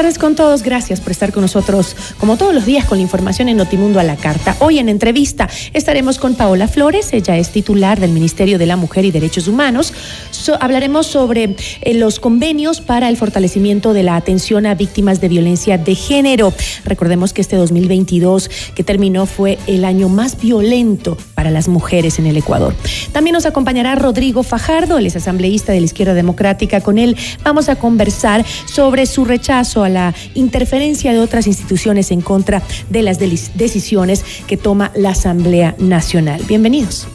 Tardes con todos. Gracias por estar con nosotros, como todos los días, con la información en Notimundo a la Carta. Hoy en entrevista estaremos con Paola Flores. Ella es titular del Ministerio de la Mujer y Derechos Humanos. hablaremos sobre eh, los convenios para el fortalecimiento de la atención a víctimas de violencia de género. Recordemos que este 2022 que terminó fue el año más violento para las mujeres en el Ecuador. También nos acompañará Rodrigo Fajardo, él es asambleísta de la Izquierda Democrática. Con él vamos a conversar sobre su rechazo a la interferencia de otras instituciones en contra de las decisiones que toma la Asamblea Nacional. Bienvenidos.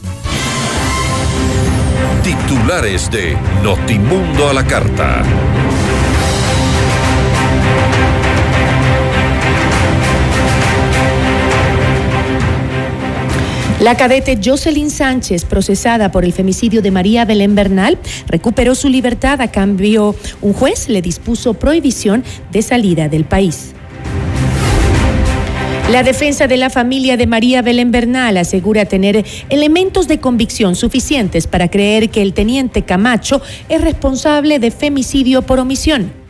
Titulares de Notimundo a la Carta. La cadete Jocelyn Sánchez, procesada por el femicidio de María Belén Bernal, recuperó su libertad a cambio. Un juez le dispuso prohibición de salida del país. La defensa de la familia de María Belén Bernal asegura tener elementos de convicción suficientes para creer que el teniente Camacho es responsable de femicidio por omisión.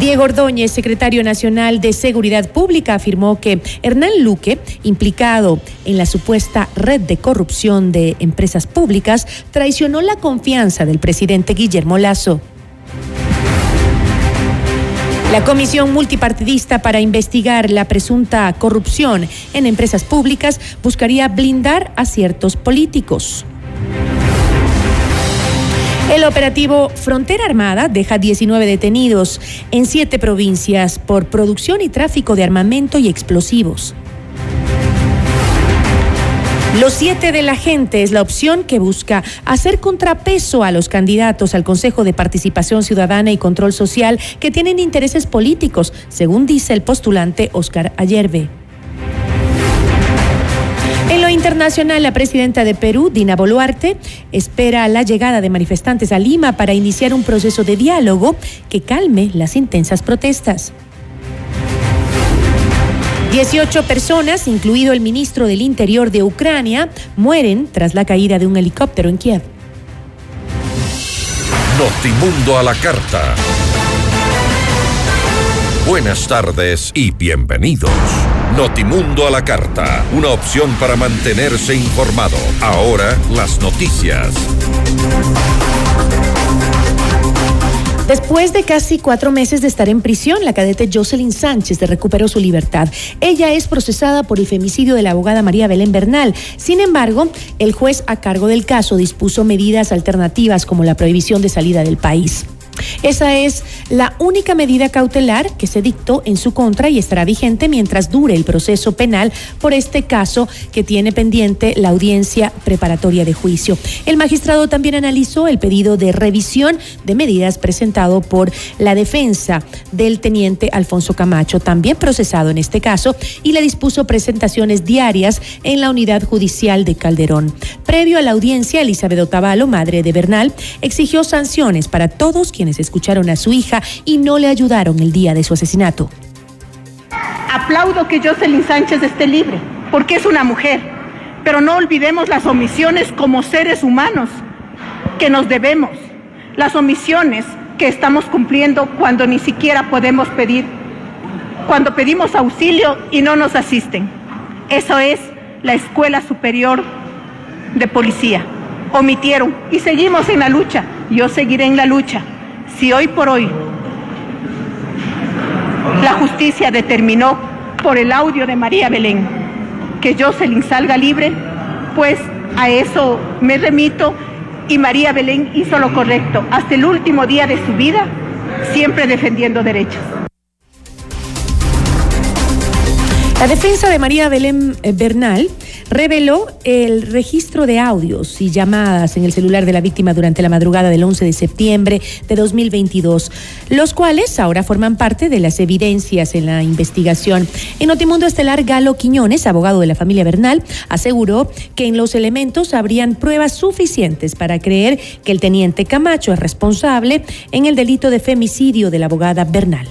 Diego Ordóñez, secretario nacional de Seguridad Pública, afirmó que Hernán Luque, implicado en la supuesta red de corrupción de empresas públicas, traicionó la confianza del presidente Guillermo Lazo. La Comisión Multipartidista para investigar la presunta corrupción en empresas públicas buscaría blindar a ciertos políticos. El operativo Frontera Armada deja 19 detenidos en siete provincias por producción y tráfico de armamento y explosivos. Los siete de la gente es la opción que busca hacer contrapeso a los candidatos al Consejo de Participación Ciudadana y Control Social que tienen intereses políticos, según dice el postulante Oscar Ayerbe. Internacional, la presidenta de Perú, Dina Boluarte, espera la llegada de manifestantes a Lima para iniciar un proceso de diálogo que calme las intensas protestas. 18 personas, incluido el ministro del Interior de Ucrania, mueren tras la caída de un helicóptero en Kiev. Notimundo a la carta. Buenas tardes y bienvenidos. Notimundo a la carta, una opción para mantenerse informado. Ahora las noticias. Después de casi cuatro meses de estar en prisión, la cadete Jocelyn Sánchez recuperó su libertad. Ella es procesada por el femicidio de la abogada María Belén Bernal. Sin embargo, el juez a cargo del caso dispuso medidas alternativas como la prohibición de salida del país. Esa es la única medida cautelar que se dictó en su contra y estará vigente mientras dure el proceso penal por este caso que tiene pendiente la audiencia preparatoria de juicio. El magistrado también analizó el pedido de revisión de medidas presentado por la defensa del teniente Alfonso Camacho, también procesado en este caso, y le dispuso presentaciones diarias en la unidad judicial de Calderón. Previo a la audiencia, Elizabeth Otavalo, madre de Bernal, exigió sanciones para todos quienes escucharon a su hija y no le ayudaron el día de su asesinato. Aplaudo que Jocelyn Sánchez esté libre, porque es una mujer, pero no olvidemos las omisiones como seres humanos que nos debemos, las omisiones que estamos cumpliendo cuando ni siquiera podemos pedir, cuando pedimos auxilio y no nos asisten. Eso es la Escuela Superior de Policía. omitieron y seguimos en la lucha. Yo seguiré en la lucha. Si hoy por hoy la justicia determinó por el audio de María Belén que Jocelyn salga libre, pues a eso me remito y María Belén hizo lo correcto hasta el último día de su vida, siempre defendiendo derechos. La defensa de María Belén eh, Bernal reveló el registro de audios y llamadas en el celular de la víctima durante la madrugada del 11 de septiembre de 2022, los cuales ahora forman parte de las evidencias en la investigación. En Notimundo Estelar, Galo Quiñones, abogado de la familia Bernal, aseguró que en los elementos habrían pruebas suficientes para creer que el teniente Camacho es responsable en el delito de femicidio de la abogada Bernal.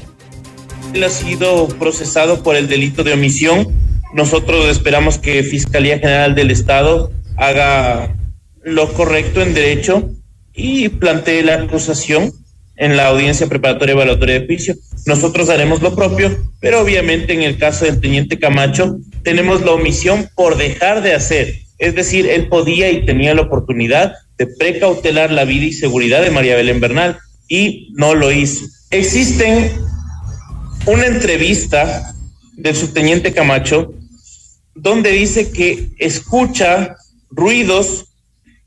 Él ha sido procesado por el delito de omisión. Nosotros esperamos que Fiscalía General del Estado haga lo correcto en derecho y plantee la acusación en la audiencia preparatoria evaluatoria de juicio. Nosotros haremos lo propio, pero obviamente en el caso del teniente Camacho tenemos la omisión por dejar de hacer. Es decir, él podía y tenía la oportunidad de precautelar la vida y seguridad de María Belén Bernal y no lo hizo. Existen una entrevista del subteniente Camacho donde dice que escucha ruidos,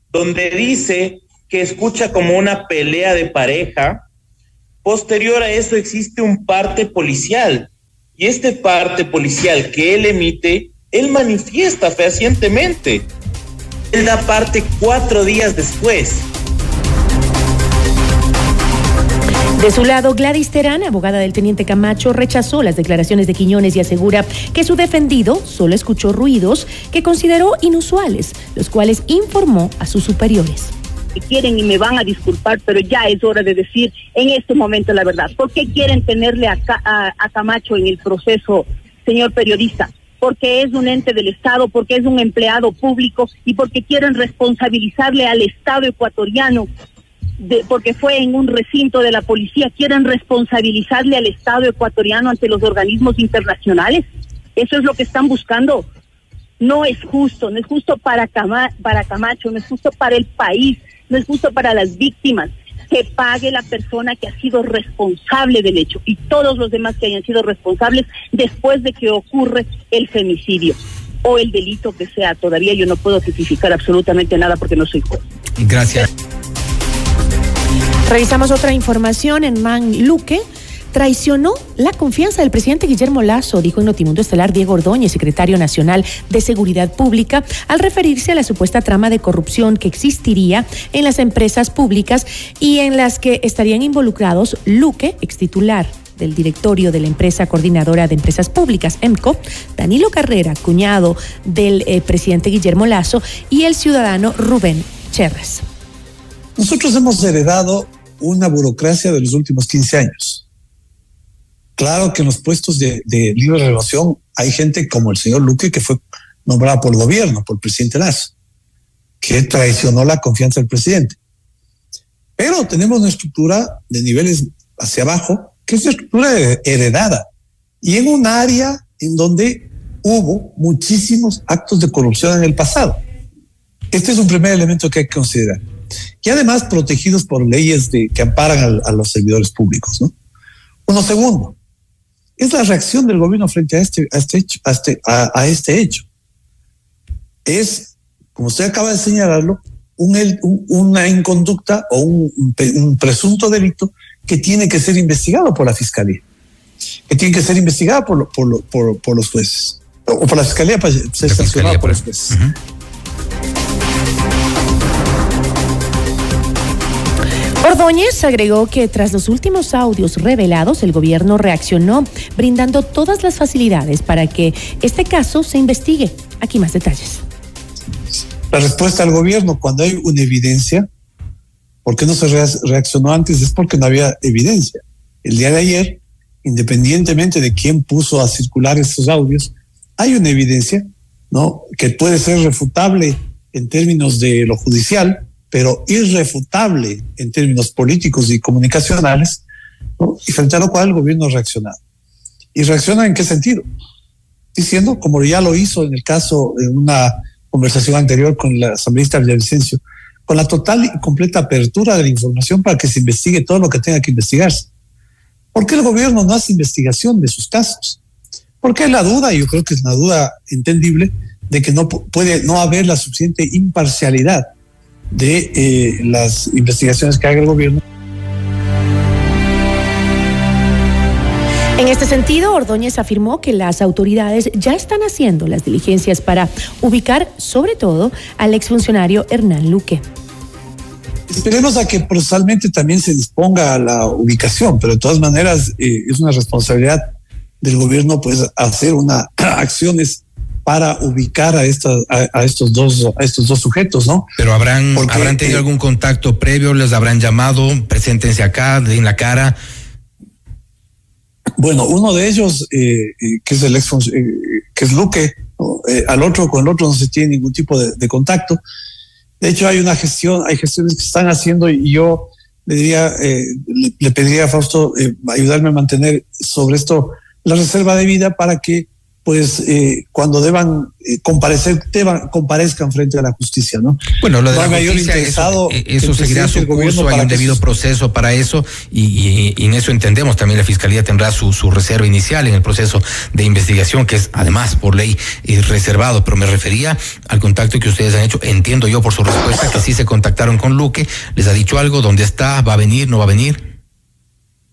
donde dice que escucha como una pelea de pareja. Posterior a eso existe un parte policial y este parte policial que él emite, él manifiesta fehacientemente. Él da parte cuatro días después. De su lado, Gladys Terán, abogada del teniente Camacho, rechazó las declaraciones de Quiñones y asegura que su defendido solo escuchó ruidos que consideró inusuales, los cuales informó a sus superiores quieren y me van a disculpar, pero ya es hora de decir en este momento la verdad. ¿Por qué quieren tenerle a, Camacho en el proceso, señor periodista? Porque es un ente del Estado, porque es un empleado público y porque quieren responsabilizarle al Estado ecuatoriano porque fue en un recinto de la policía, quieren responsabilizarle al Estado ecuatoriano ante los organismos internacionales. Eso es lo que están buscando. No es justo, no es justo para, Camacho, no es justo para el país, no es justo para las víctimas. Que pague la persona que ha sido responsable del hecho y todos los demás que hayan sido responsables después de que ocurre el femicidio o el delito que sea. Todavía yo no puedo tipificar absolutamente nada porque no soy juez. Gracias. Revisamos otra información en Man Luque. Traicionó la confianza del presidente Guillermo Lazo, dijo en Notimundo Estelar Diego Ordóñez, secretario nacional de Seguridad Pública, al referirse a la supuesta trama de corrupción que existiría en las empresas públicas y en las que estarían involucrados Luque, ex titular del directorio de la empresa coordinadora de empresas públicas, EMCO, Danilo Carrera, cuñado del eh, presidente Guillermo Lazo, y el ciudadano Rubén Cherres. Nosotros hemos heredado una burocracia de los últimos 15 años. Claro que en los puestos de, libre relación hay gente como el señor Luque que fue nombrado por el gobierno, por el presidente Lazo, que traicionó la confianza del presidente. Pero tenemos una estructura de niveles hacia abajo, que es una estructura heredada, y en un área en donde hubo muchísimos actos de corrupción en el pasado. Este es un primer elemento que hay que considerar y además protegidos por leyes de, que amparan a, los servidores públicos. ¿no? Uno segundo, es la reacción del gobierno frente a este, a este hecho. A este, a, este hecho. Es, como usted acaba de señalarlo, un, una inconducta o un, un, presunto delito que tiene que ser investigado por la fiscalía, que tiene que ser investigado por, por, por, por los jueces, o por la fiscalía para ser sancionado por los jueces. Ordóñez agregó que tras los últimos audios revelados, el gobierno reaccionó brindando todas las facilidades para que este caso se investigue. Aquí más detalles. La respuesta al gobierno cuando hay una evidencia, ¿por qué no se reaccionó antes? Es porque no había evidencia. El día de ayer, independientemente de quién puso a circular esos audios, hay una evidencia, ¿no? Que puede ser refutable en términos de lo judicial, pero irrefutable en términos políticos y comunicacionales, y frente a lo cual el gobierno ha reaccionado. ¿Y reacciona en qué sentido? Diciendo, como ya lo hizo en el caso, en una conversación anterior con la asambleísta Villavicencio, con la total y completa apertura de la información para que se investigue todo lo que tenga que investigarse. ¿Por qué el gobierno no hace investigación de sus casos? Porque hay la duda, yo creo que es una duda entendible, de que no puede no haber la suficiente imparcialidad de eh, las investigaciones que haga el gobierno. En este sentido, Ordóñez afirmó que las autoridades ya están haciendo las diligencias para ubicar, sobre todo, al exfuncionario Hernán Luque. Esperemos a que procesalmente también se disponga a la ubicación, pero de todas maneras eh, es una responsabilidad del gobierno pues hacer una acciones para ubicar a estas a, estos dos a estos dos sujetos, ¿no? Pero habrán habrán tenido eh, algún contacto previo, les habrán llamado, preséntense acá, en la cara. Bueno, uno de ellos eh, que es el ex que es Luque, al otro con el otro no se tiene ningún tipo de contacto. De hecho, hay una gestión, hay gestiones que se están haciendo y yo le diría, eh, le, pediría a Fausto eh, ayudarme a mantener sobre esto la reserva de vida para que pues eh, cuando deban eh, comparecer, deban, comparezcan frente a la justicia, ¿no? Bueno, lo de la justicia, eso, eh, eso seguirá su curso, hay un debido proceso para eso y, y, en eso entendemos también la Fiscalía tendrá su, su reserva inicial en el proceso de investigación, que es además por ley reservado, pero me refería al contacto que ustedes han hecho, entiendo yo por su respuesta que sí se contactaron con Luque, les ha dicho algo, dónde está, va a venir, no va a venir.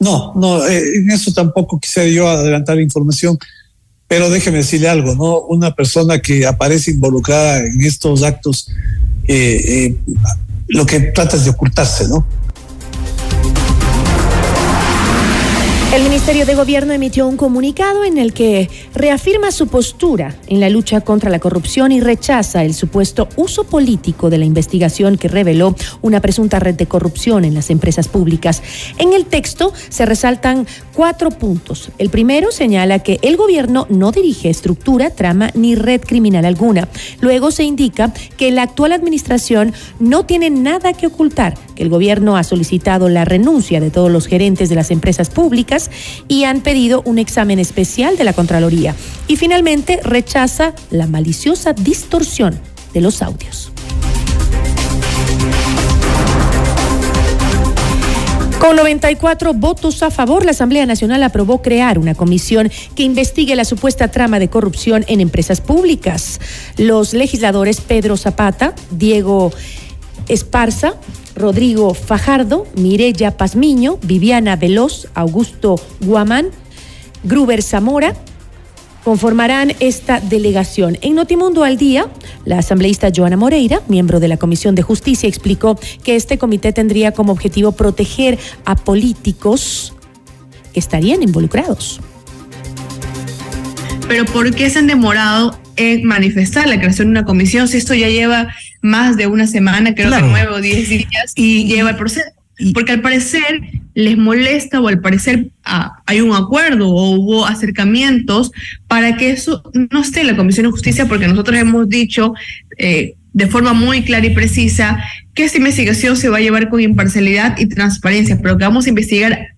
No, no, en eso tampoco quisiera yo adelantar información. Pero déjeme decirle algo, ¿no? Una persona que aparece involucrada en estos actos, eh, eh, lo que trata es de ocultarse, ¿no? El Ministerio de Gobierno emitió un comunicado en el que reafirma su postura en la lucha contra la corrupción y rechaza el supuesto uso político de la investigación que reveló una presunta red de corrupción en las empresas públicas. En el texto se resaltan cuatro puntos. El primero señala que el gobierno no dirige estructura, trama ni red criminal alguna. Luego se indica que la actual administración no tiene nada que ocultar, que el gobierno ha solicitado la renuncia de todos los gerentes de las empresas públicas y han pedido un examen especial de la Contraloría. Y finalmente rechaza la maliciosa distorsión de los audios. Con 94 votos a favor, la Asamblea Nacional aprobó crear una comisión que investigue la supuesta trama de corrupción en empresas públicas. Los legisladores Pedro Zapata, Diego Esparza, Rodrigo Fajardo, Mirella Pazmiño, Viviana Veloz, Augusto Guamán, Gruber Zamora, conformarán esta delegación. En Notimundo al Día, la asambleísta Joana Moreira, miembro de la Comisión de Justicia, explicó que este comité tendría como objetivo proteger a políticos que estarían involucrados. Pero ¿por qué se han demorado en manifestar la creación de una comisión si esto ya lleva más de una semana, creo que nueve o diez días, y lleva el proceso. Porque al parecer les molesta o al parecer ah, hay un acuerdo o hubo acercamientos para que eso no esté en la Comisión de Justicia, porque nosotros hemos dicho eh, de forma muy clara y precisa que esta investigación se va a llevar con imparcialidad y transparencia, pero que vamos a investigar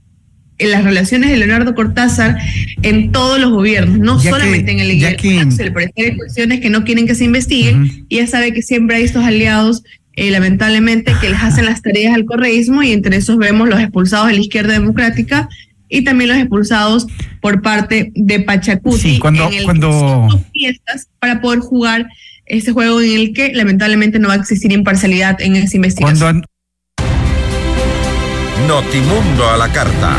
en las relaciones de Leonardo Cortázar en todos los gobiernos, no solamente en el ya que, se le parece cuestiones que no quieren que se investiguen y ya sabe que siempre hay estos aliados eh, lamentablemente que les hacen las tareas al correísmo y entre esos vemos los expulsados de la izquierda democrática y también los expulsados por parte de Pachacuti sí, cuando, en cuando... fiestas para poder jugar ese juego en el que lamentablemente no va a existir imparcialidad en esa investigación. Notimundo a la carta.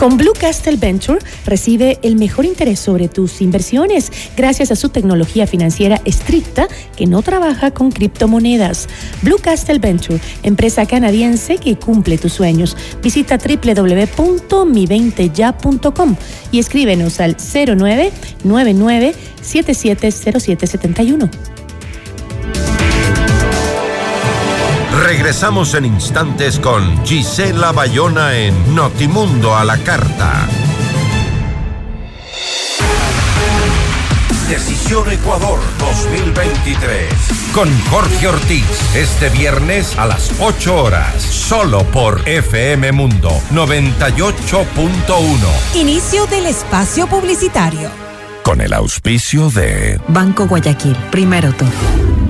Con Blue Castle Venture recibe el mejor interés sobre tus inversiones gracias a su tecnología financiera estricta que no trabaja con criptomonedas. Blue Castle Venture, empresa canadiense que cumple tus sueños. Visita www.mi20ya.com y escríbenos al 0999 770771. Regresamos en instantes con Gisela Bayona en Notimundo a la Carta. Decisión Ecuador 2023. Con Jorge Ortiz, este viernes a las 8 horas, solo por FM Mundo 98.1. Inicio del espacio publicitario. Con el auspicio de Banco Guayaquil, primero todo.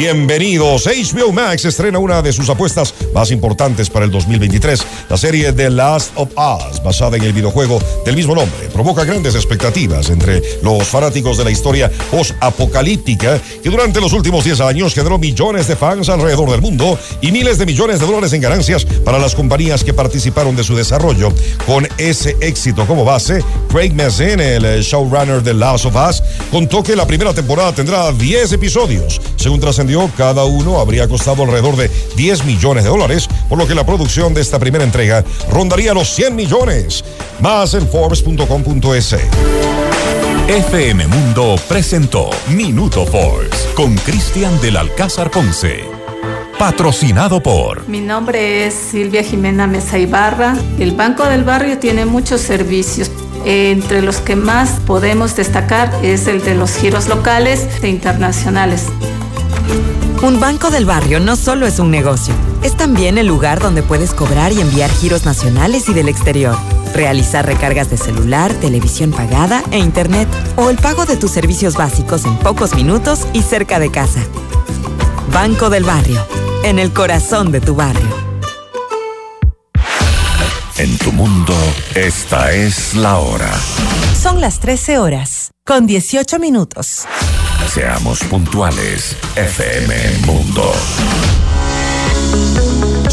Bienvenidos. HBO Max estrena una de sus apuestas más importantes para el 2023. La serie The Last of Us, basada en el videojuego del mismo nombre, provoca grandes expectativas entre los fanáticos de la historia post-apocalíptica que durante los últimos 10 años generó millones de fans alrededor del mundo y miles de millones de dólares en ganancias para las compañías que participaron de su desarrollo. Con ese éxito como base, Craig Mazin, el showrunner de Last of Us, contó que la primera temporada tendrá 10 episodios. Según trascendió cada uno habría costado alrededor de 10 millones de dólares, por lo que la producción de esta primera entrega rondaría los 100 millones. Más en Forbes.com.es. FM Mundo presentó Minuto Forbes con Cristian del Alcázar Ponce. Patrocinado por. Mi nombre es Silvia Jimena Mesa Ibarra. El Banco del Barrio tiene muchos servicios. Entre los que más podemos destacar es el de los giros locales e internacionales. Un banco del barrio no solo es un negocio, es también el lugar donde puedes cobrar y enviar giros nacionales y del exterior, realizar recargas de celular, televisión pagada e internet o el pago de tus servicios básicos en pocos minutos y cerca de casa. Banco del Barrio, en el corazón de tu barrio. En tu mundo, esta es la hora. Son las 13 horas, con 18 minutos. Seamos puntuales, FM Mundo.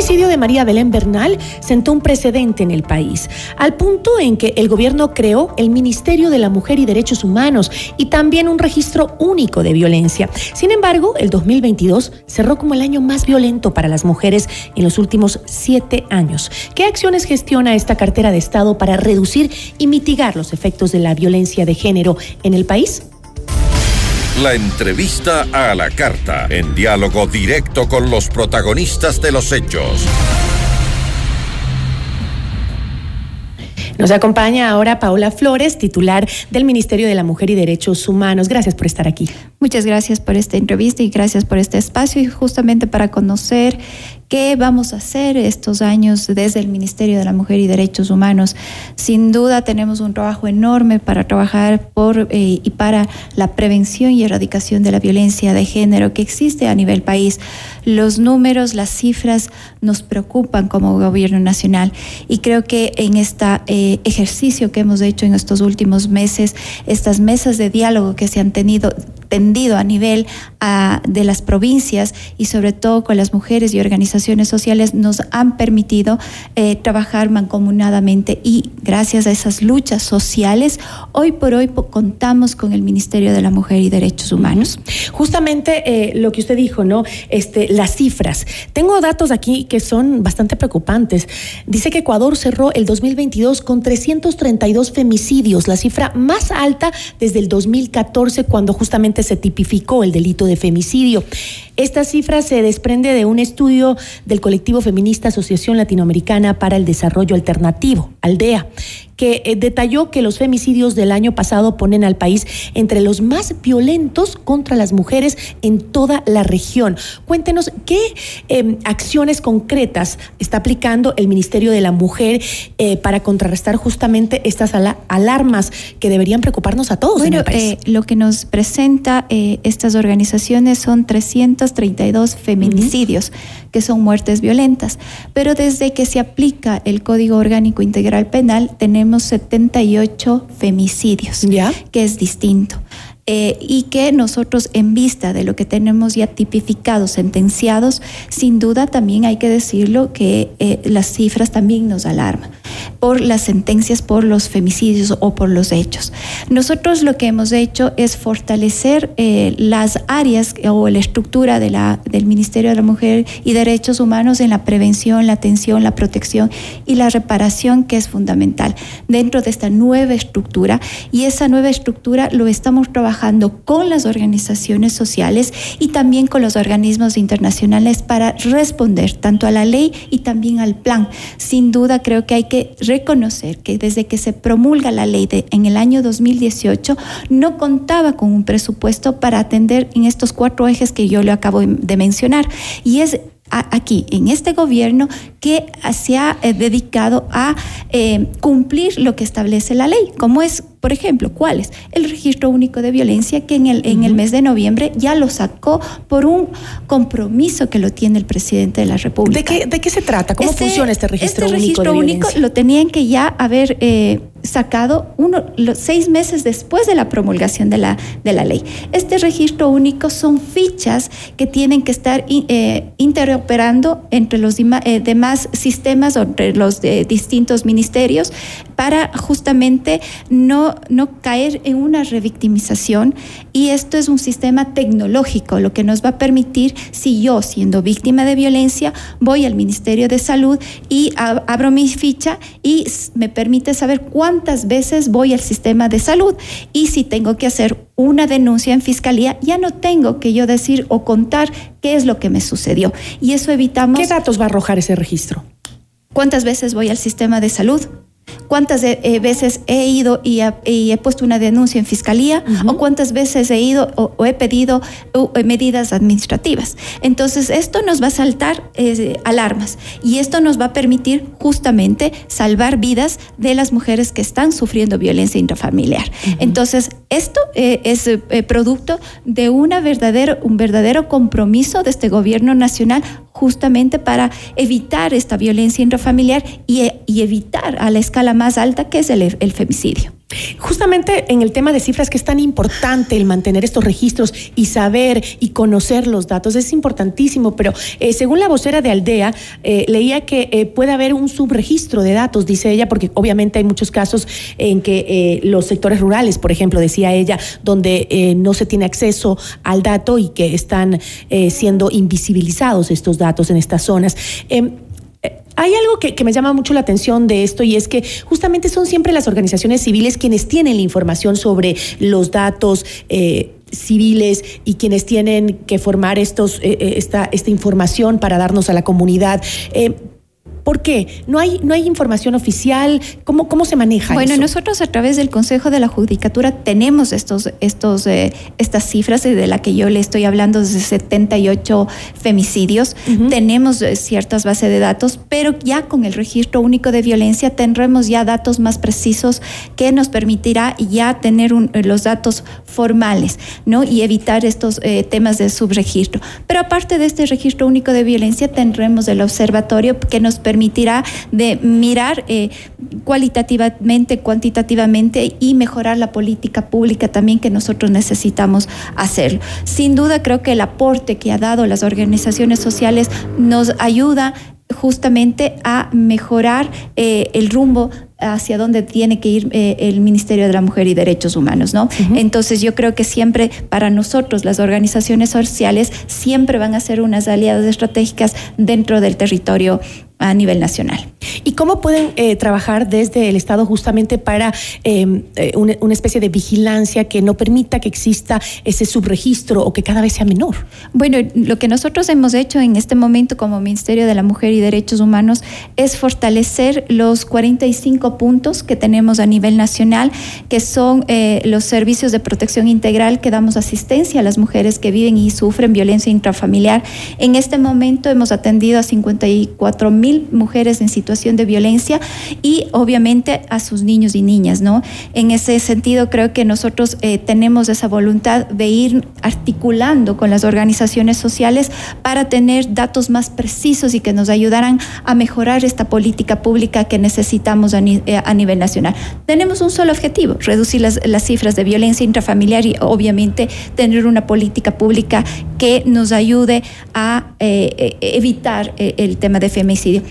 El femicidio de María Belén Bernal sentó un precedente en el país, al punto en que el gobierno creó el Ministerio de la Mujer y Derechos Humanos y también un registro único de violencia. Sin embargo, el 2022 cerró como el año más violento para las mujeres en los últimos siete años. ¿Qué acciones gestiona esta cartera de Estado para reducir y mitigar los efectos de la violencia de género en el país? La entrevista a la carta, en diálogo directo con los protagonistas de los hechos. Nos acompaña ahora Paola Flores, titular del Ministerio de la Mujer y Derechos Humanos. Gracias por estar aquí. Muchas gracias por esta entrevista y gracias por este espacio y justamente para conocer ¿Qué vamos a hacer estos años desde el Ministerio de la Mujer y Derechos Humanos? Sin duda tenemos un trabajo enorme para trabajar por eh, y para la prevención y erradicación de la violencia de género que existe a nivel país. Los números, las cifras nos preocupan como gobierno nacional y creo que en este ejercicio que hemos hecho en estos últimos meses, estas mesas de diálogo que se han tenido tendido a nivel de las provincias y sobre todo con las mujeres y organizaciones sociales nos han permitido eh, trabajar mancomunadamente y gracias a esas luchas sociales, hoy por hoy contamos con el Ministerio de la Mujer y Derechos Humanos. Justamente eh, lo que usted dijo, ¿no? Este, las cifras. Tengo datos aquí que son bastante preocupantes. Dice que Ecuador cerró el 2022 con 332 femicidios, la cifra más alta desde el 2014 cuando justamente se tipificó el delito de femicidio. Esta cifra se desprende de un estudio del colectivo feminista Asociación Latinoamericana para el Desarrollo Alternativo, ALDEA, que eh, detalló que los femicidios del año pasado ponen al país entre los más violentos contra las mujeres en toda la región. Cuéntenos qué em, acciones concretas está aplicando el Ministerio de la Mujer eh, para contrarrestar justamente estas alarmas que deberían preocuparnos a todos. Bueno, en el país. Eh, lo que nos presenta estas organizaciones son 332 feminicidios, que son muertes violentas, pero desde que se aplica el Código Orgánico Integral Penal tenemos 78 femicidios, ¿Ya? que es distinto. Eh, y que nosotros en vista de lo que tenemos ya tipificado, sentenciados, sin duda también hay que decirlo que eh, las cifras también nos alarman por las sentencias por los femicidios o por los hechos. Nosotros lo que hemos hecho es fortalecer eh, las áreas o la estructura de la, del Ministerio de la Mujer y Derechos Humanos en la prevención, la atención, la protección y la reparación, que es fundamental dentro de esta nueva estructura. Y esa nueva estructura lo estamos trabajando con las organizaciones sociales y también con los organismos internacionales para responder tanto a la ley y también al plan. Sin duda creo que hay que reconocer que desde que se promulga la ley en el año 2018 no contaba con un presupuesto para atender en estos cuatro ejes que yo le acabo de mencionar. Y es aquí, en este gobierno, que se ha eh, dedicado a eh, cumplir lo que establece la ley, como es por ejemplo, ¿cuáles? El registro único de violencia que en el, en el mes de noviembre ya lo sacó por un compromiso que lo tiene el presidente de la República. ¿De qué, de qué se trata? ¿Cómo este, funciona este registro este único? registro único lo tenían que ya haber eh, sacado uno, los seis meses después de la promulgación de la, de la ley. Este registro único son fichas que tienen que estar eh, interoperando entre los eh, demás sistemas entre los distintos ministerios para justamente no no, caer en una revictimización y esto es un sistema tecnológico, lo que nos va a permitir, si yo siendo víctima de violencia, voy al Ministerio de Salud y abro mi ficha y me permite saber cuántas veces voy al sistema de salud y si tengo que hacer una denuncia en fiscalía, ya no tengo que yo decir o contar qué es lo que me sucedió. Y eso evitamos... ¿Qué datos va a arrojar ese registro? ¿Cuántas veces voy al sistema de salud? Cuántas eh, veces he ido y, he puesto una denuncia en fiscalía o cuántas veces he ido o, he pedido eh, medidas administrativas. Entonces, esto nos va a saltar eh, alarmas y esto nos va a permitir justamente salvar vidas de las mujeres que están sufriendo violencia intrafamiliar. Entonces, esto es producto de una verdadero, un verdadero compromiso de este gobierno nacional justamente para evitar esta violencia intrafamiliar y, y evitar a la escala más alta que es el, femicidio. Justamente en el tema de cifras que es tan importante el mantener estos registros y saber y conocer los datos es importantísimo, pero eh, según la vocera de Aldea, eh, leía que eh, puede haber un subregistro de datos, dice ella, porque obviamente hay muchos casos en que los sectores rurales, por ejemplo, decía ella, donde no se tiene acceso al dato y que están siendo invisibilizados estos datos en estas zonas. Hay algo que, me llama mucho la atención de esto y es que justamente son siempre las organizaciones civiles quienes tienen la información sobre los datos. Eh, civiles y quienes tienen que formar estos, eh, eh, esta información para darnos a la comunidad. ¿Por qué? ¿No hay, no hay información oficial? ¿Cómo, cómo se maneja bueno, nosotros a través del Consejo de la Judicatura tenemos estos, estos, eh, estas cifras de la que yo le estoy hablando, de 78 femicidios. Tenemos eh, ciertas bases de datos, pero ya con el registro único de violencia tendremos ya datos más precisos que nos permitirá ya tener eh, los datos formales ¿no? y evitar estos temas de subregistro. Pero aparte de este registro único de violencia, tendremos el observatorio que nos permite permitirá de mirar eh, cualitativamente, cuantitativamente y mejorar la política pública también que nosotros necesitamos hacerlo. Sin duda creo que el aporte que ha dado las organizaciones sociales nos ayuda justamente a mejorar eh, el rumbo hacia dónde tiene que ir eh, el Ministerio de la Mujer y Derechos Humanos, ¿no? Entonces yo creo que siempre para nosotros las organizaciones sociales siempre van a ser unas aliadas estratégicas dentro del territorio a nivel nacional. ¿Y cómo pueden eh, trabajar desde el Estado justamente para em, eh, una, especie de vigilancia que no permita que exista ese subregistro o que cada vez sea menor? Bueno, lo que nosotros hemos hecho en este momento como Ministerio de la Mujer y Derechos Humanos es fortalecer los 45 puntos que tenemos a nivel nacional, que son eh, los servicios de protección integral que damos asistencia a las mujeres que viven y sufren violencia intrafamiliar. En este momento hemos atendido a 54 mil mujeres en situación de violencia y obviamente a sus niños y niñas, ¿no? En ese sentido creo que nosotros eh, tenemos esa voluntad de ir articulando con las organizaciones sociales para tener datos más precisos y que nos ayudaran a mejorar esta política pública que necesitamos a, eh, nivel nacional. Tenemos un solo objetivo, reducir las, cifras de violencia intrafamiliar y obviamente tener una política pública que nos ayude a eh, evitar el tema de femicidio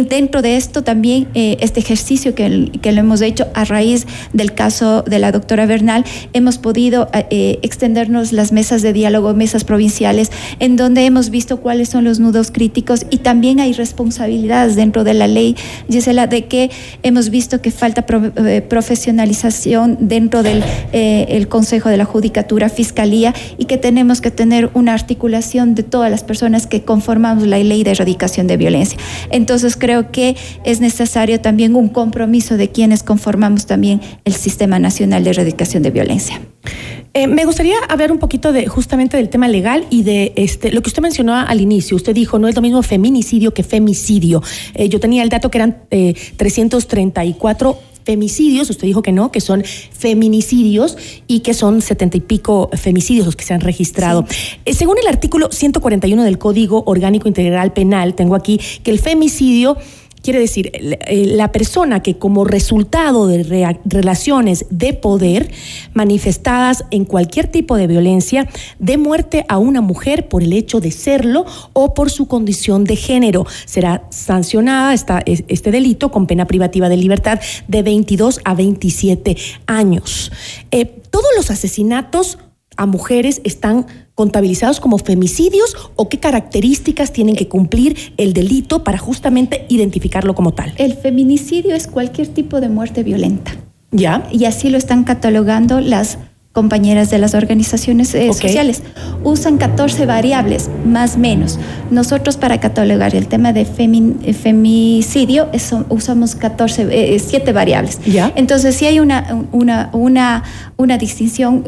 dentro de esto también eh, este ejercicio que, que, lo hemos hecho a raíz del caso de la doctora Bernal, hemos podido eh, eh, extendernos las mesas de diálogo, mesas provinciales, en donde hemos visto cuáles son los nudos críticos y también hay responsabilidades dentro de la ley, Gisela, de que hemos visto que falta profesionalización dentro del el Consejo de la Judicatura, Fiscalía y que tenemos que tener una articulación de todas las personas que conformamos la ley de erradicación de violencia. Entonces, creo que es necesario también un compromiso de quienes conformamos también el Sistema Nacional de Erradicación de Violencia. Eh, me gustaría hablar un poquito de justamente del tema legal y de este lo que usted mencionó al inicio. Usted dijo no es lo mismo feminicidio que femicidio. Eh, yo tenía el dato que eran 334 eh, femicidios, usted dijo que no, que son feminicidios y que son setenta y pico femicidios los que se han registrado. Eh, según el artículo 141 del Código Orgánico Integral Penal, tengo aquí que el femicidio Quiere decir, la persona que como resultado de relaciones de poder manifestadas en cualquier tipo de violencia, dé muerte a una mujer por el hecho de serlo o por su condición de género, será sancionada esta, este delito con pena privativa de libertad de 22 a 27 años. Eh, todos los asesinatos a mujeres están contabilizados como femicidios o qué características tienen que cumplir el delito para justamente identificarlo como tal? El feminicidio es cualquier tipo de muerte violenta. ¿Ya? Y así lo están catalogando las compañeras de las organizaciones eh, sociales. Usan 14 variables, más menos. Nosotros para catalogar el tema de eh, femicidio usamos 14, 7 eh, variables. ¿Ya? Entonces sí hay una, una, una, una distinción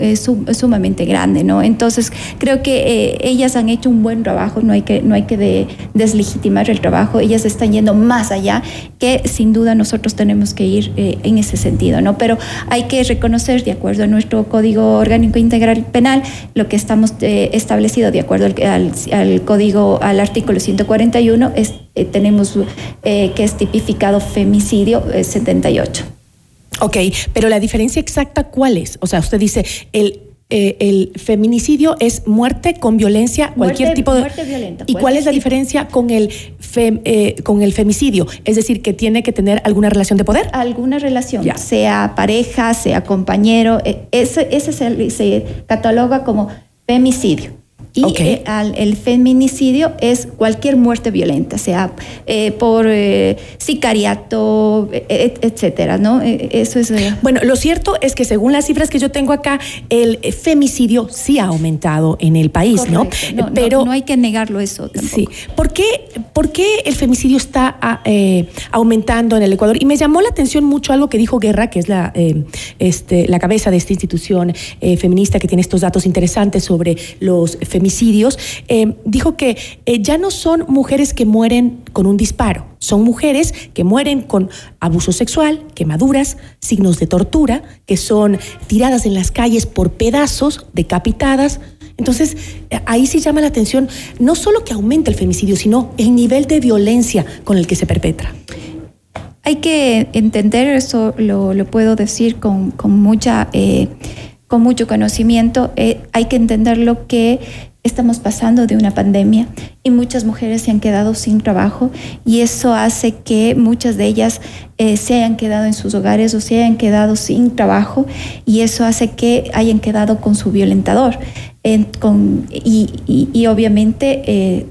sumamente grande, ¿no? Entonces creo que ellas han hecho un buen trabajo, no hay que, no hay que deslegitimar el trabajo, ellas están yendo más allá, que sin duda nosotros tenemos que ir en ese sentido, ¿no? Pero hay que reconocer, de acuerdo a nuestro código, Orgánico Integral Penal, lo que estamos eh, establecido de acuerdo al, código, al artículo 141, es, eh, tenemos eh, que es tipificado femicidio 78. Ok, pero la diferencia exacta, ¿cuál es? O sea, usted dice, el eh, el feminicidio es muerte con violencia, cualquier tipo de... Muerte violenta. ¿Y cuál es la diferencia con el, eh, con el femicidio? Es decir, que tiene que tener alguna relación de poder. Alguna relación, sea pareja, sea compañero, eh, ese, ese se cataloga como femicidio. Y eh, el feminicidio es cualquier muerte violenta, sea eh, por eh, sicariato, etcétera, ¿no? Eso es. Bueno, lo cierto es que según las cifras que yo tengo acá, el femicidio sí ha aumentado en el país, ¿no? Pero no, hay que negarlo eso tampoco. Sí. ¿Por qué, por qué el femicidio está ah, aumentando en el Ecuador? Y me llamó la atención mucho algo que dijo Guerra, que es la, este, la cabeza de esta institución feminista que tiene estos datos interesantes sobre los femicidios homicidios, eh, dijo que eh, ya no son mujeres que mueren con un disparo, son mujeres que mueren con abuso sexual, quemaduras, signos de tortura, que son tiradas en las calles por pedazos, decapitadas, Entonces, ahí sí llama la atención no solo que aumenta el femicidio, sino el nivel de violencia con el que se perpetra. Hay que entender, eso lo, puedo decir con, mucha, eh, con mucho conocimiento, eh, hay que entender lo que estamos pasando de una pandemia y muchas mujeres se han quedado sin trabajo y eso hace que muchas de ellas eh, se hayan quedado en sus hogares o se hayan quedado sin trabajo y eso hace que hayan quedado con su violentador. con, y, y, obviamente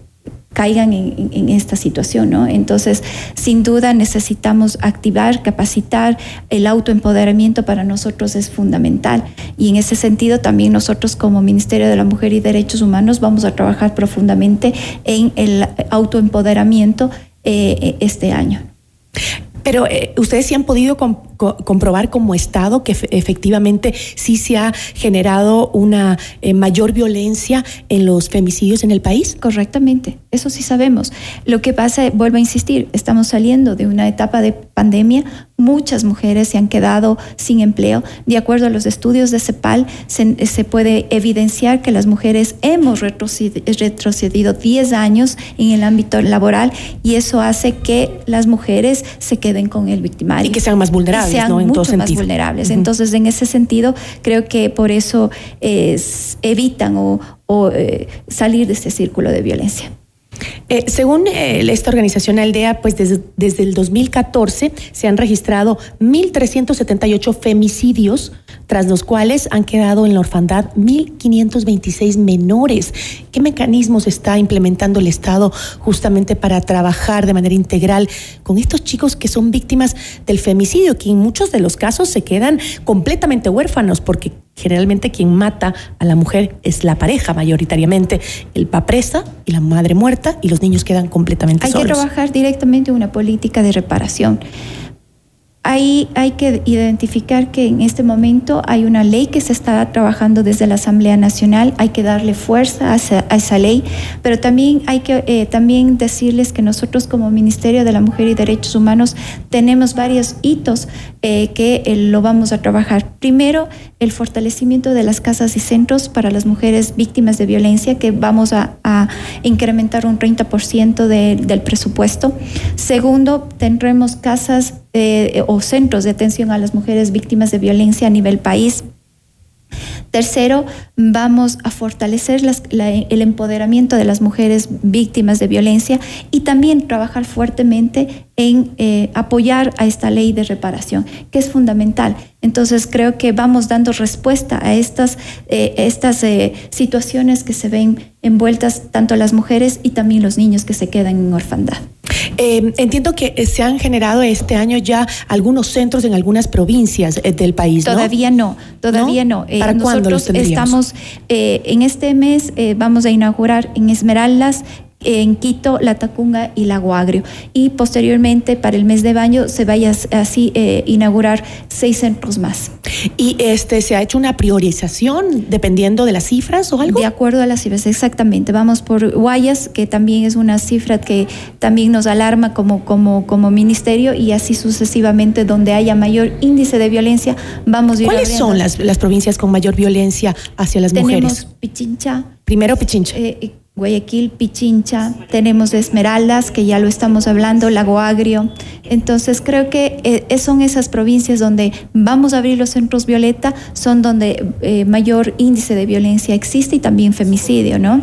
caigan en, esta situación, ¿no? Entonces, sin duda necesitamos activar, capacitar, el autoempoderamiento para nosotros es fundamental. Y en ese sentido también nosotros como Ministerio de la Mujer y Derechos Humanos vamos a trabajar profundamente en el autoempoderamiento eh, este año. Pero eh, ustedes sí han podido comprobar como Estado que efectivamente sí se ha generado una eh, mayor violencia en los femicidios en el país. Correctamente, eso sí sabemos. Lo que pasa, vuelvo a insistir, estamos saliendo de una etapa de pandemia, muchas mujeres se han quedado sin empleo. De acuerdo a los estudios de CEPAL, se, puede evidenciar que las mujeres hemos retrocedido 10 años en el ámbito laboral y eso hace que las mujeres se queden con el victimario. Y que sean más vulnerables, sean ¿no? En mucho más vulnerables. Entonces, en ese sentido, creo que por eso evitan o, eh, salir de este círculo de violencia. Eh, según eh, esta organización Aldea, pues desde, desde el 2014 se han registrado 1.378 femicidios, tras los cuales han quedado en la orfandad 1.526 menores. ¿Qué mecanismos está implementando el Estado justamente para trabajar de manera integral con estos chicos que son víctimas del femicidio, que en muchos de los casos se quedan completamente huérfanos porque Generalmente quien mata a la mujer es la pareja mayoritariamente, el papá presa y la madre muerta y los niños quedan completamente solos. Hay que trabajar directamente una política de reparación. Ahí hay que identificar que en este momento hay una ley que se está trabajando desde la Asamblea Nacional, hay que darle fuerza a esa, ley, pero también hay que eh, también decirles que nosotros como Ministerio de la Mujer y Derechos Humanos tenemos varios hitos eh, que eh, lo vamos a trabajar. Primero, el fortalecimiento de las casas y centros para las mujeres víctimas de violencia, que vamos a, incrementar un 30% del presupuesto. Segundo, tendremos casas eh, o centros de atención a las mujeres víctimas de violencia a nivel país. Tercero, vamos a fortalecer el empoderamiento de las mujeres víctimas de violencia y también trabajar fuertemente en eh, apoyar a esta ley de reparación, que es fundamental. Entonces creo que vamos dando respuesta a estas, eh, estas situaciones que se ven envueltas tanto las mujeres y también los niños que se quedan en orfandad. entiendo que se han generado este año ya algunos centros en algunas provincias del país. Todavía no, todavía no. ¿Para cuándo los estamos en este mes vamos a inaugurar en Esmeraldas en Quito, La Tacunga y Lago Agrio. Y posteriormente, para el mes de baño, se vaya así eh, inaugurar seis centros más. ¿Y este se ha hecho una priorización dependiendo de las cifras o algo? De acuerdo a las cifras, exactamente. Vamos por Guayas, que también es una cifra que también nos alarma como, como, como ministerio, y así sucesivamente, donde haya mayor índice de violencia, vamos a ir ¿Cuáles son las, las, provincias con mayor violencia hacia las mujeres? Pichincha. Primero Pichincha. Eh, Guayaquil, Pichincha, tenemos Esmeraldas, que ya lo estamos hablando, Lago Agrio. Entonces creo que eh, son esas provincias donde vamos a abrir los centros violeta, son donde eh, mayor índice de violencia existe y también femicidio, ¿no?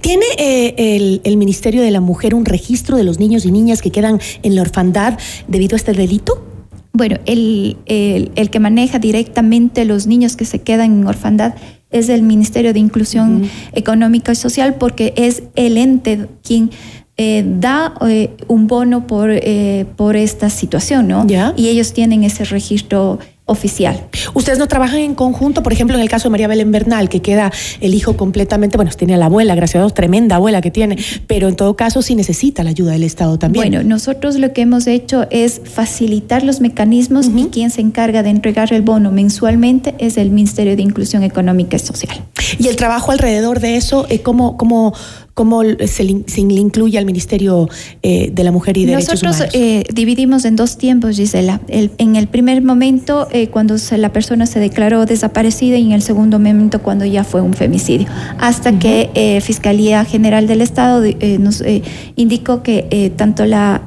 ¿Tiene eh, el, Ministerio de la Mujer un registro de los niños y niñas que quedan en la orfandad debido a este delito? Bueno, el, el que maneja directamente los niños que se quedan en orfandad es el Ministerio de Inclusión Económica y Social porque es el ente quien eh, da eh, un bono por, eh, por esta situación, ¿no? Y ellos tienen ese registro oficial. ¿Ustedes no trabajan en conjunto? Por ejemplo, en el caso de María Belén Bernal, que queda el hijo completamente, bueno, tiene a la abuela, gracias a Dios, tremenda abuela que tiene, pero en todo caso sí necesita la ayuda del Estado también. Bueno, nosotros lo que hemos hecho es facilitar los mecanismos y quien se encarga de entregar el bono mensualmente es el Ministerio de Inclusión Económica y Social. ¿Y el trabajo alrededor de eso, eh, cómo, cómo, ¿Cómo se, le incluye al Ministerio eh, de la Mujer y Derechos Humanos? Nosotros eh, dividimos en dos tiempos, Gisela. en el primer momento, eh, cuando la persona se declaró desaparecida, y en el segundo momento, cuando ya fue un femicidio. Hasta que Fiscalía General del Estado nos indicó que tanto la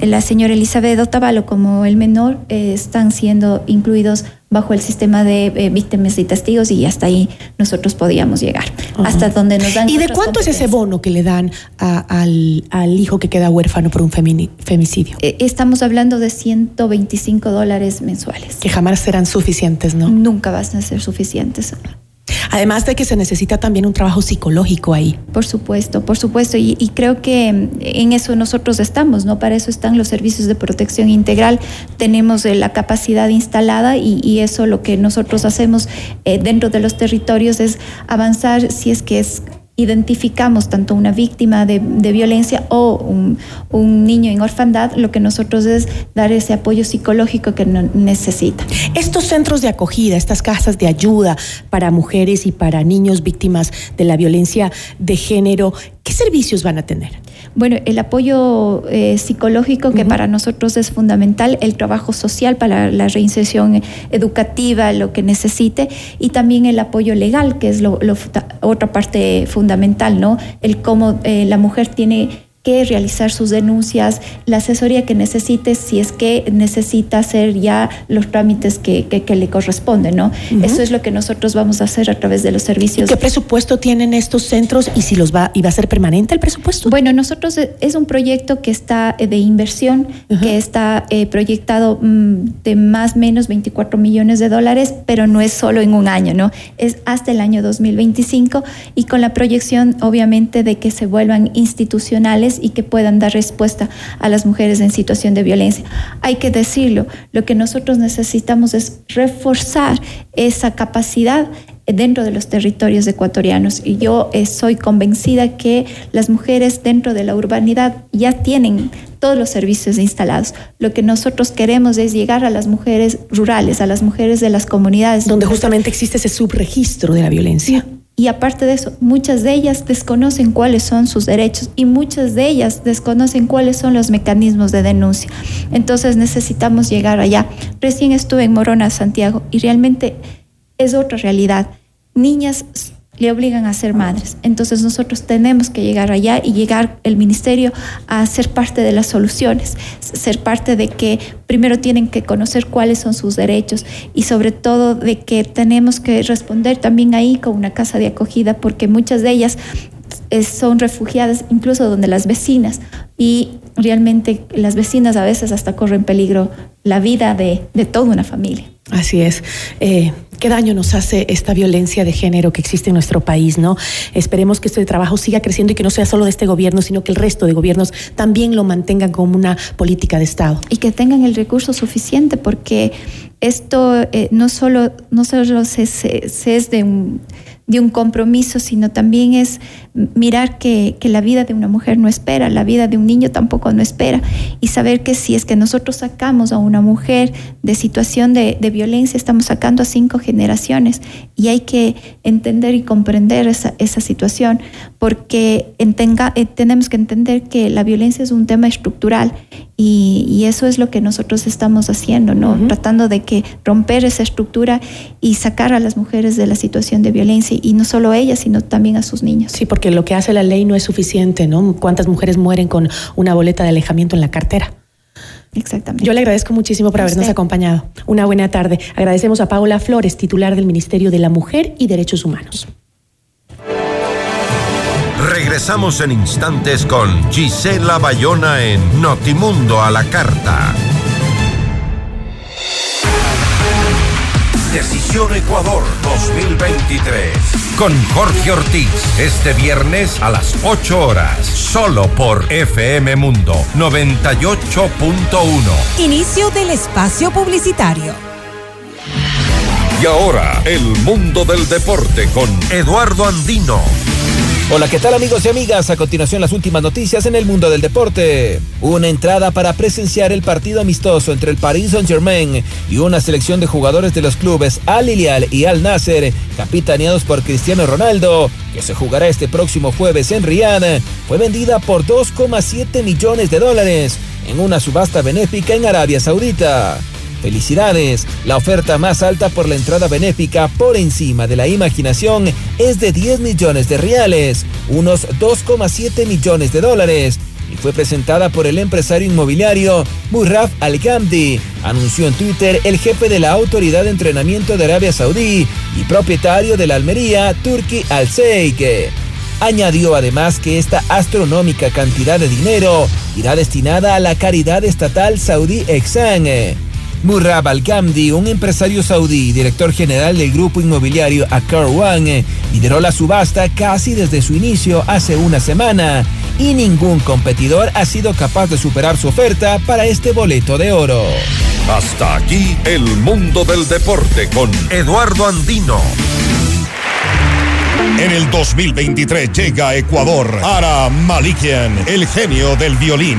la señora Elizabeth Otavalo como el menor están siendo incluidos bajo el sistema de eh, víctimas y testigos y hasta ahí nosotros podíamos llegar, hasta donde nos dan. ¿Y de cuánto es ese bono que le dan al, hijo que queda huérfano por un femicidio? Eh, estamos hablando de 125 dólares mensuales. Que jamás serán suficientes, ¿no? Nunca van a ser suficientes. Además de que se necesita también un trabajo psicológico ahí. Por supuesto, por supuesto. Y, creo que en eso nosotros estamos, ¿no? Para eso están los servicios de protección integral. Tenemos eh, la capacidad instalada y, eso lo que nosotros hacemos eh, dentro de los territorios es avanzar si es que es identificamos tanto una víctima de, violencia o un, niño en orfandad, lo que nosotros es dar ese apoyo psicológico que necesita. Estos centros de acogida, estas casas de ayuda para mujeres y para niños víctimas de la violencia de género, ¿qué servicios van a tener? Bueno, el apoyo eh, psicológico que para nosotros es fundamental, el trabajo social para la reinserción educativa, lo que necesite, y también el apoyo legal, que es lo, otra parte fundamental, ¿no? El cómo eh, la mujer tiene que realizar sus denuncias, la asesoría que necesite si es que necesita hacer ya los trámites que, que, le corresponden, ¿no? Eso es lo que nosotros vamos a hacer a través de los servicios. ¿Y ¿Qué presupuesto tienen estos centros y si los va, y va a ser permanente el presupuesto? Bueno, nosotros eh, es un proyecto que está eh, de inversión, que está eh, proyectado mm, de más o menos 24 millones de dólares, pero no es solo en un año, ¿no? Es hasta el año 2025 y con la proyección, obviamente, de que se vuelvan institucionales y que puedan dar respuesta a las mujeres en situación de violencia. Hay que decirlo, lo que nosotros necesitamos es reforzar esa capacidad dentro de los territorios ecuatorianos. Y yo eh, soy convencida que las mujeres dentro de la urbanidad ya tienen todos los servicios instalados. Lo que nosotros queremos es llegar a las mujeres rurales, a las mujeres de las comunidades. Donde justamente existe ese subregistro de la violencia. Y aparte de eso, muchas de ellas desconocen cuáles son sus derechos y muchas de ellas desconocen cuáles son los mecanismos de denuncia. Entonces necesitamos llegar allá. Recién estuve en Morona, Santiago, y realmente es otra realidad. Niñas le obligan a ser madres. Entonces nosotros tenemos que llegar allá y llegar el ministerio a ser parte de las soluciones, ser parte de que primero tienen que conocer cuáles son sus derechos y sobre todo de que tenemos que responder también ahí con una casa de acogida porque muchas de ellas eh, son refugiadas incluso donde las vecinas y realmente las vecinas a veces hasta corren peligro la vida de, de toda una familia. Así es. Eh, qué daño nos hace esta violencia de género que existe en nuestro país, ¿no? Esperemos que este trabajo siga creciendo y que no sea solo de este gobierno, sino que el resto de gobiernos también lo mantengan como una política de Estado. Y que tengan el recurso suficiente, porque esto eh, no solo, no solo se, es de un de un compromiso, sino también es mirar que, la vida de una mujer no espera, la vida de un niño tampoco no espera, y saber que si es que nosotros sacamos a una mujer de situación de, violencia, estamos sacando a cinco generaciones, y hay que entender y comprender esa, esa situación, porque eh, tenemos que entender que la violencia es un tema estructural, y, eso es lo que nosotros estamos haciendo, ¿no? Tratando de que romper esa estructura y sacar a las mujeres de la situación de violencia y no solo a ellas, sino también a sus niños. Sí, porque lo que hace la ley no es suficiente, ¿no? ¿Cuántas mujeres mueren con una boleta de alejamiento en la cartera? Exactamente. Yo le agradezco muchísimo por habernos acompañado. Una buena tarde. Agradecemos a Paula Flores, titular del Ministerio de la Mujer y Derechos Humanos. Regresamos en instantes con Gisela Bayona en Notimundo a la Carta. Decisión Ecuador 2023. Con Jorge Ortiz. Este viernes a las 8 horas. Solo por FM Mundo 98.1. Inicio del espacio publicitario. Y ahora, el mundo del deporte con Eduardo Andino. Hola, ¿qué tal amigos y amigas? A continuación las últimas noticias en el mundo del deporte. Una entrada para presenciar el partido amistoso entre el Paris Saint-Germain y una selección de jugadores de los clubes Al Hilal y Al Nasser, capitaneados por Cristiano Ronaldo, que se jugará este próximo jueves en Riyadh, fue vendida por 2,7 millones de dólares en una subasta benéfica en Arabia Saudita. Felicidades, la oferta más alta por la entrada benéfica por encima de la imaginación es de 10 millones de reales, unos 2,7 millones de dólares, y fue presentada por el empresario inmobiliario Murraf Al-Ghamdi, anunció en Twitter el jefe de la Autoridad de Entrenamiento de Arabia Saudí y propietario de la Almería, Turki Al-Sheikh. Añadió además que esta astronómica cantidad de dinero irá destinada a la caridad estatal saudí Exan. Murrab Al-Ghamdi, un empresario saudí y director general del grupo inmobiliario Akar One, lideró la subasta casi desde su inicio hace una semana y ningún competidor ha sido capaz de superar su oferta para este boleto de oro. Hasta aquí el mundo del deporte con Eduardo Andino. En el 2023 llega a Ecuador Ara Malikian, el genio del violín.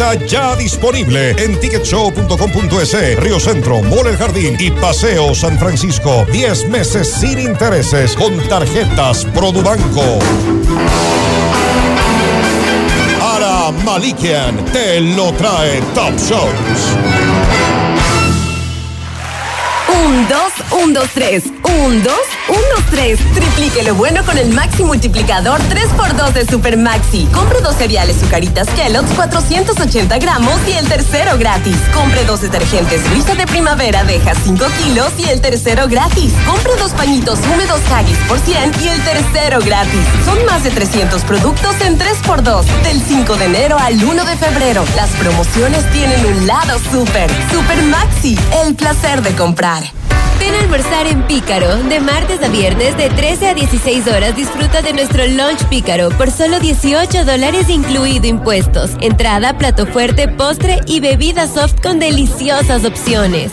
Ya disponible en ticketshow.com.es, Río Centro, Mall El Jardín y Paseo San Francisco. 10 meses sin intereses con tarjetas Produbanco. Ara Malikian te lo trae Top Shows. Un, dos, un, dos, tres. Un, dos, un, dos, tres. Triplique lo bueno con el Maxi Multiplicador 3x2 de Super Maxi. Compre dos cereales Zucaritas Kellogg's 480 gramos y el tercero gratis. Compre dos detergentes Luisa de Primavera Deja 5 kilos y el tercero gratis. Compre dos pañitos húmedos Haggis por 100 y el tercero gratis. Son más de 300 productos en 3x2. Del 5 de enero al 1 de febrero. Las promociones tienen un lado super. Super Maxi. El placer de comprar. Ven a almorzar en Pícaro. De martes a viernes, de 13 a 16 horas, disfruta de nuestro lunch Pícaro por solo 18 dólares incluido impuestos. Entrada, plato fuerte, postre y bebida soft con deliciosas opciones.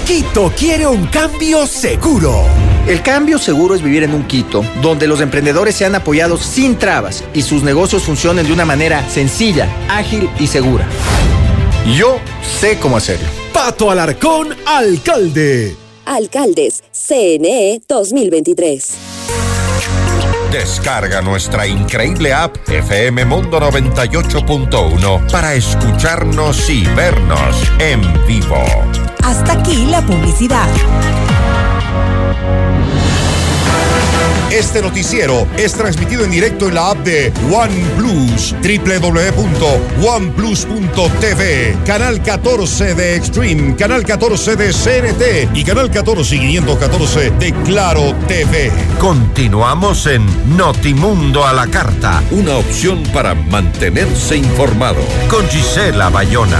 Quito quiere un cambio seguro. El cambio seguro es vivir en un Quito donde los emprendedores sean apoyados sin trabas y sus negocios funcionen de una manera sencilla, ágil y segura. Yo sé cómo hacerlo. Pato Alarcón, alcalde. Alcaldes, CNE 2023. Descarga nuestra increíble app FM Mundo 98.1 para escucharnos y vernos en vivo. Hasta aquí la publicidad. Este noticiero es transmitido en directo en la app de OnePlus, www.oneplus.tv, canal 14 de Extreme, canal 14 de CNT y canal 14 y 514 de Claro TV. Continuamos en Notimundo a la Carta, una opción para mantenerse informado con Gisela Bayona.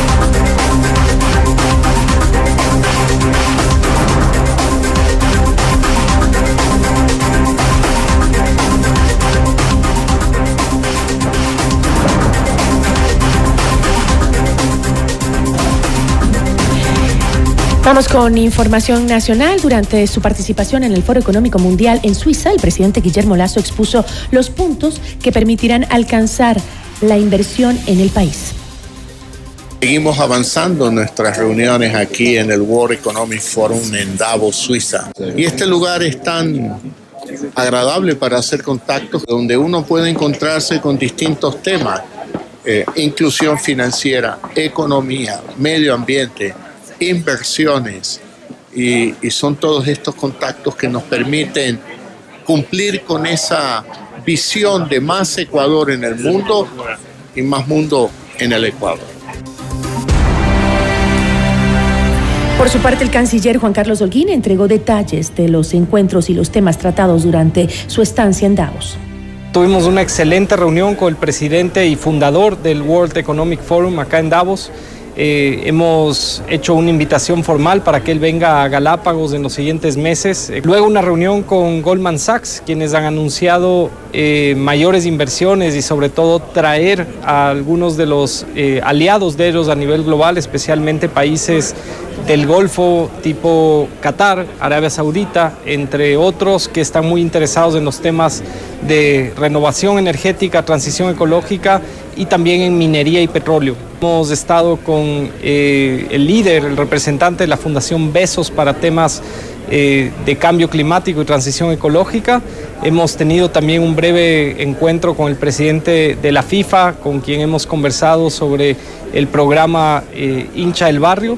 Vamos con información nacional. Durante su participación en el Foro Económico Mundial en Suiza, el presidente Guillermo Lazo expuso los puntos que permitirán alcanzar la inversión en el país. Seguimos avanzando en nuestras reuniones aquí en el World Economic Forum en Davos, Suiza. Y este lugar es tan agradable para hacer contactos donde uno puede encontrarse con distintos temas. Eh, inclusión financiera, economía, medio ambiente, inversiones. Y, y son todos estos contactos que nos permiten cumplir con esa visión de más Ecuador en el mundo y más mundo en el Ecuador. Por su parte, el canciller Juan Carlos Holguín entregó detalles de los encuentros y los temas tratados durante su estancia en Davos. Tuvimos una excelente reunión con el presidente y fundador del World Economic Forum acá en Davos. Eh, hemos hecho una invitación formal para que él venga a Galápagos en los siguientes meses. Eh, luego una reunión con Goldman Sachs, quienes han anunciado eh, mayores inversiones y sobre todo traer a algunos de los aliados de ellos a nivel global, especialmente países del Golfo tipo Qatar, Arabia Saudita, entre otros que están muy interesados en los temas de renovación energética, transición ecológica y también en minería y petróleo. Hemos estado con eh, el líder, el representante de la Fundación Besos para temas eh, de cambio climático y transición ecológica. Hemos tenido también un breve encuentro con el presidente de la FIFA, con quien hemos conversado sobre el programa eh, Hincha del Barrio.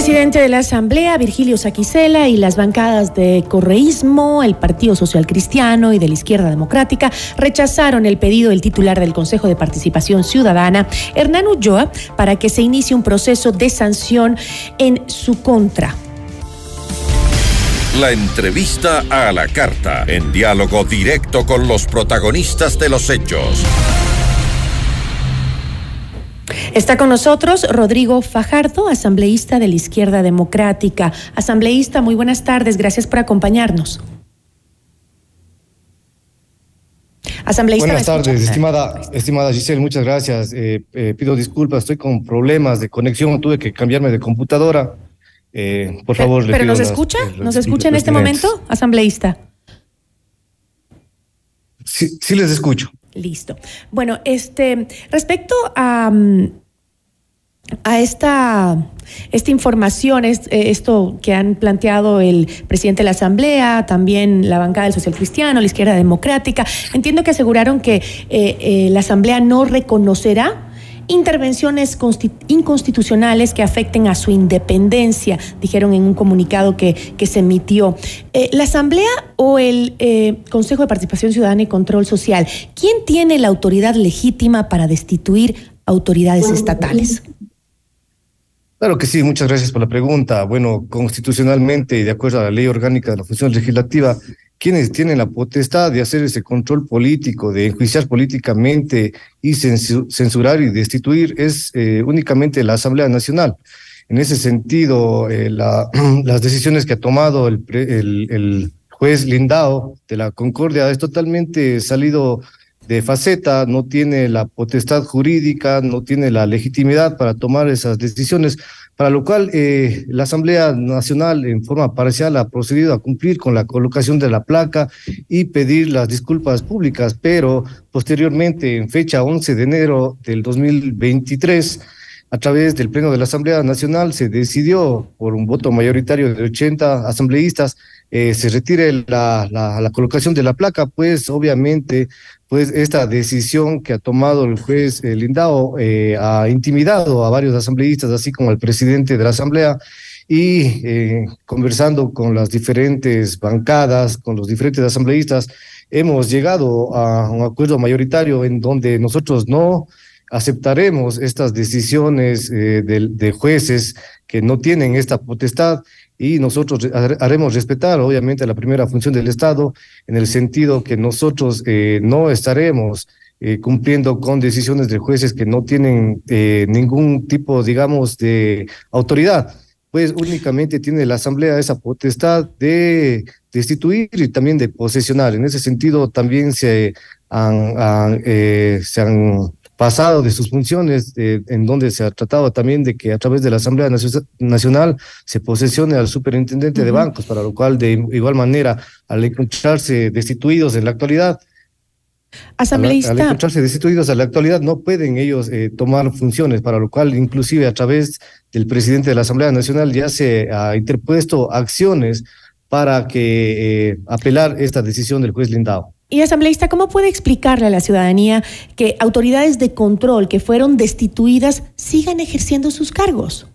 Presidente de la Asamblea, Virgilio Saquicela, y las bancadas de Correísmo, el Partido Social Cristiano y de la Izquierda Democrática rechazaron el pedido del titular del Consejo de Participación Ciudadana, Hernán Ulloa, para que se inicie un proceso de sanción en su contra. La entrevista a la carta, en diálogo directo con los protagonistas de los hechos. Está con nosotros Rodrigo Fajardo, asambleísta de la Izquierda Democrática. Asambleísta, muy buenas tardes, gracias por acompañarnos. Asambleísta, buenas tardes, estimada, estimada Giselle, muchas gracias. Eh, eh, pido disculpas, estoy con problemas de conexión, tuve que cambiarme de computadora. Eh, por favor, ¿Pero, nos escucha? ¿Nos escucha en este momento, asambleísta? Sí, sí les escucho. Listo. Bueno, este, respecto a, mm, a esta, esta información, eh, esto que han planteado el presidente de la Asamblea, también la bancada del Social Cristiano, la Izquierda Democrática, entiendo que aseguraron que eh, eh, la Asamblea no reconocerá intervenciones inconstitucionales que afecten a su independencia, dijeron en un comunicado que, que se emitió. ¿La Asamblea o el Consejo de Participación Ciudadana y Control Social, quién tiene la autoridad legítima para destituir autoridades estatales? Claro que sí, muchas gracias por la pregunta. Bueno, constitucionalmente y de acuerdo a la ley orgánica de la función legislativa, quienes tienen la potestad de hacer ese control político, de enjuiciar políticamente y censurar y destituir es eh, únicamente la Asamblea Nacional. En ese sentido, eh, la, las decisiones que ha tomado el, el, juez Lindao de la Concordia es totalmente salido de faceta, no tiene la potestad jurídica, no tiene la legitimidad para tomar esas decisiones, para lo cual eh, la Asamblea Nacional en forma parcial ha procedido a cumplir con la colocación de la placa y pedir las disculpas públicas, pero posteriormente, en fecha 11 de enero del 2023, a través del Pleno de la Asamblea Nacional se decidió por un voto mayoritario de 80 asambleístas eh, se retire la, colocación de la placa, pues obviamente pues esta decisión que ha tomado el juez Lindao eh, ha intimidado a varios asambleístas, así como al presidente de la Asamblea, y eh, conversando con las diferentes bancadas, con los diferentes asambleístas, hemos llegado a un acuerdo mayoritario en donde nosotros no aceptaremos estas decisiones eh, de, de jueces que no tienen esta potestad y nosotros haremos respetar, obviamente, la primera función del Estado, en el sentido que nosotros eh, no estaremos eh, cumpliendo con decisiones de jueces que no tienen eh, ningún tipo, digamos, de autoridad. pues únicamente tiene la Asamblea esa potestad de destituir y también de posesionar. En ese sentido, también se han, eh, se han pasado de sus funciones, en donde se ha tratado también de que a través de la Asamblea Nacional se posesione al superintendente de bancos, para lo cual de igual manera, al encontrarse destituidos en la actualidad, Asambleísta. Al, encontrarse destituidos en la actualidad, no pueden ellos eh, tomar funciones, para lo cual inclusive a través del presidente de la Asamblea Nacional ya se ha interpuesto acciones para que eh, apelar esta decisión del juez Lindao. Y asambleísta, ¿cómo puede explicarle a la ciudadanía que autoridades de control que fueron destituidas sigan ejerciendo sus cargos?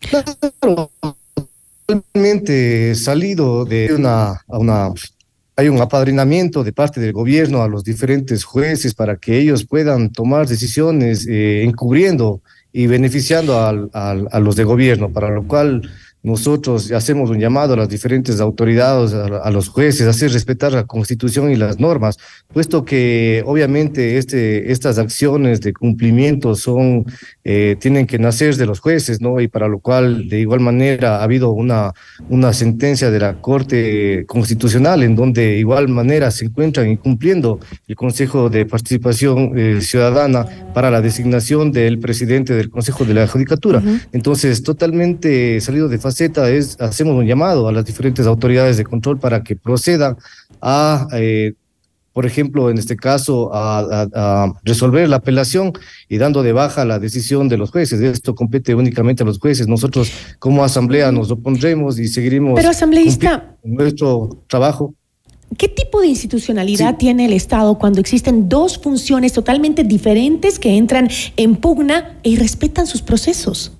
Claro, salido de una, hay un apadrinamiento de parte del gobierno a los diferentes jueces para que ellos puedan tomar decisiones eh, encubriendo y beneficiando a los de gobierno, para lo cual nosotros hacemos un llamado a las diferentes autoridades, a, los jueces, a hacer respetar la constitución y las normas, puesto que obviamente este, estas acciones de cumplimiento son, eh, tienen que nacer de los jueces, ¿no? Y para lo cual, de igual manera, ha habido una, una sentencia de la Corte Constitucional en donde de igual manera se encuentran incumpliendo el Consejo de Participación eh, Ciudadana para la designación del presidente del Consejo de la Judicatura. Entonces, totalmente salido de fase es, hacemos un llamado a las diferentes autoridades de control para que procedan a, eh, por ejemplo, en este caso, a, resolver la apelación y dando de baja la decisión de los jueces. Esto compete únicamente a los jueces. Nosotros como asamblea nos opondremos y seguiremos Pero asambleísta, nuestro trabajo. ¿Qué tipo de institucionalidad tiene el Estado cuando existen dos funciones totalmente diferentes que entran en pugna y respetan sus procesos?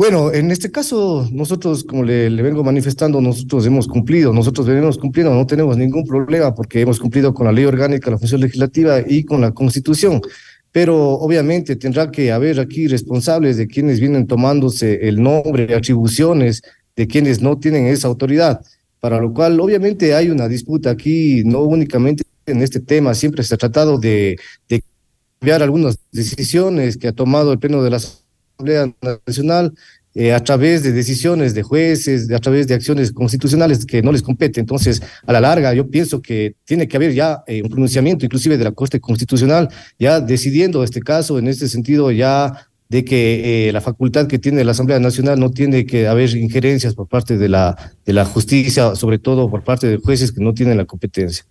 Bueno, en este caso, nosotros, como le, vengo manifestando, nosotros hemos cumplido, nosotros venimos cumpliendo, no tenemos ningún problema porque hemos cumplido con la ley orgánica, la función legislativa y con la constitución. Pero obviamente tendrá que haber aquí responsables de quienes vienen tomándose el nombre, atribuciones de quienes no tienen esa autoridad, para lo cual obviamente hay una disputa aquí, no únicamente en este tema, siempre se ha tratado de, de cambiar algunas decisiones que ha tomado el Pleno de las Asamblea Nacional eh, a través de decisiones de jueces, a través de acciones constitucionales que no les compete. Entonces, a la larga, yo pienso que tiene que haber ya eh, un pronunciamiento, inclusive de la Corte Constitucional, ya decidiendo este caso, en este sentido, ya de que eh, la facultad que tiene la Asamblea Nacional no tiene que haber injerencias por parte de la, de la justicia, sobre todo por parte de jueces que no tienen la competencia.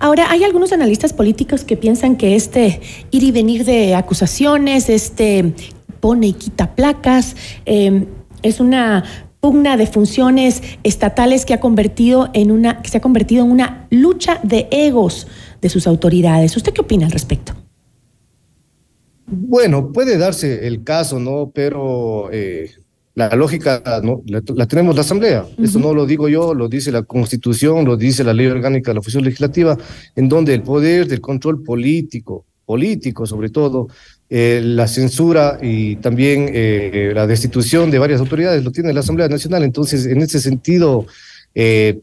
Ahora, hay algunos analistas políticos que piensan que este ir y venir de acusaciones, este pone y quita placas. Em, es una pugna de funciones estatales que ha convertido en una, que se ha convertido en una lucha de egos de sus autoridades. ¿Usted qué opina al respecto? Bueno, puede darse el caso, ¿no? Pero eh, la lógica ¿no? La, tenemos la Asamblea. Eso no lo digo yo, lo dice la Constitución, lo dice la Ley Orgánica de la Oficina Legislativa, en donde el poder del control político, político sobre todo, eh, la censura y también eh, la destitución de varias autoridades lo tiene la Asamblea Nacional. Entonces, en ese sentido, eh,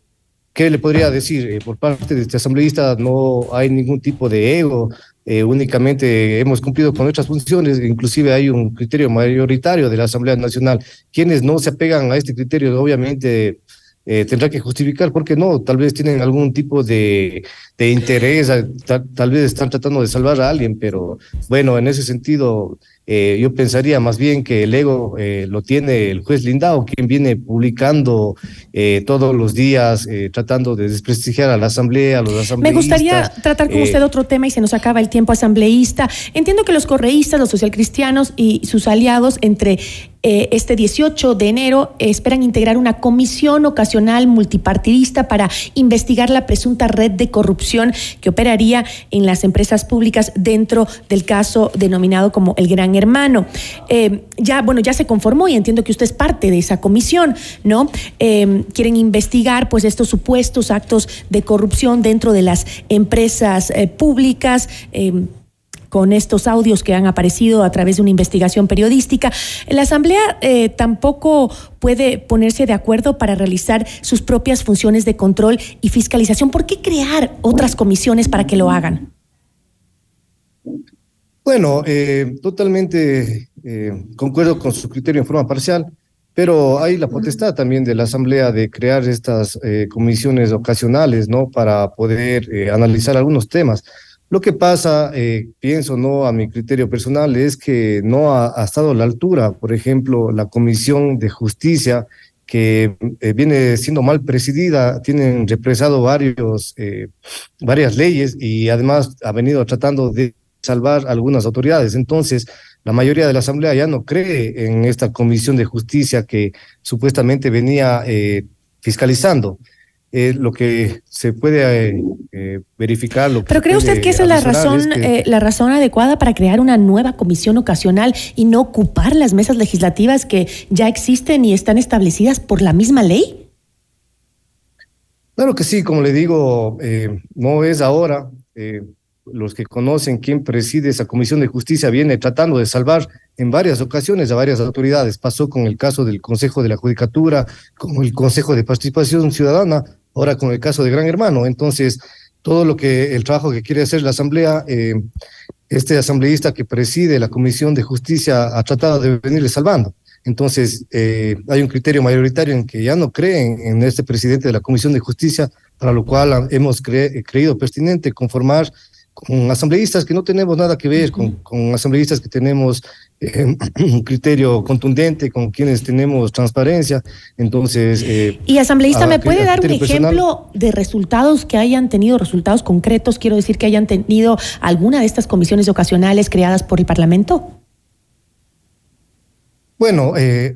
¿qué le podría decir? por parte de este asambleísta no hay ningún tipo de ego, únicamente hemos cumplido con nuestras funciones, inclusive hay un criterio mayoritario de la Asamblea Nacional. Quienes no se apegan a este criterio, obviamente eh, tendrá que justificar, porque no, tal vez tienen algún tipo de, de interés, tal, vez están tratando de salvar a alguien, pero bueno, en ese sentido, eh, yo pensaría más bien que el ego eh, lo tiene el juez Lindao, quien viene publicando todos los días, tratando de desprestigiar a la asamblea, a los asambleístas. Me gustaría tratar con usted otro tema y se nos acaba el tiempo asambleísta. Entiendo que los correístas, los socialcristianos y sus aliados entre eh, este 18 de enero esperan integrar una comisión ocasional multipartidista para investigar la presunta red de corrupción que operaría en las empresas públicas dentro del caso denominado como el Gran Hermano. Eh, ya, bueno, ya se conformó y entiendo que usted es parte de esa comisión, ¿no? Eh, quieren investigar pues estos supuestos actos de corrupción dentro de las empresas públicas con estos audios que han aparecido a través de una investigación periodística. La Asamblea eh, tampoco puede ponerse de acuerdo para realizar sus propias funciones de control y fiscalización. ¿Por qué crear otras comisiones para que lo hagan? Bueno, eh, totalmente eh, concuerdo con su criterio en forma parcial, pero hay la potestad también de la Asamblea de crear estas eh, comisiones ocasionales, ¿no? Para poder analizar algunos temas. Lo que pasa, pienso, ¿no? A mi criterio personal, es que no ha, ha, estado a la altura, por ejemplo, la Comisión de Justicia, que viene siendo mal presidida, tienen represado varios, varias leyes y además ha venido tratando de salvar algunas autoridades. Entonces, la mayoría de la Asamblea ya no cree en esta comisión de justicia que supuestamente venía eh, fiscalizando. Eh, lo que se puede eh, verificar. Lo Pero cree usted que esa es la razón, la razón adecuada para crear una nueva comisión ocasional y no ocupar las mesas legislativas que ya existen y están establecidas por la misma ley. Claro que sí, como le digo, no es ahora los que conocen quién preside esa comisión de justicia, viene tratando de salvar en varias ocasiones a varias autoridades. Pasó con el caso del Consejo de la Judicatura, con el Consejo de Participación Ciudadana, ahora con el caso de Gran Hermano. Entonces, todo lo que el trabajo que quiere hacer la Asamblea, eh, este asambleísta que preside la Comisión de Justicia ha tratado de venirle salvando. Entonces, eh, hay un criterio mayoritario en que ya no creen en este presidente de la Comisión de Justicia, para lo cual hemos creído pertinente conformar con asambleístas que no tenemos nada que ver, con, con asambleístas que tenemos eh, un criterio contundente, con quienes tenemos transparencia. Entonces. Eh, y asambleísta, ¿me puede dar un ejemplo de resultados que hayan tenido, resultados concretos? Quiero decir que hayan tenido alguna de estas comisiones ocasionales creadas por el Parlamento. Bueno, eh,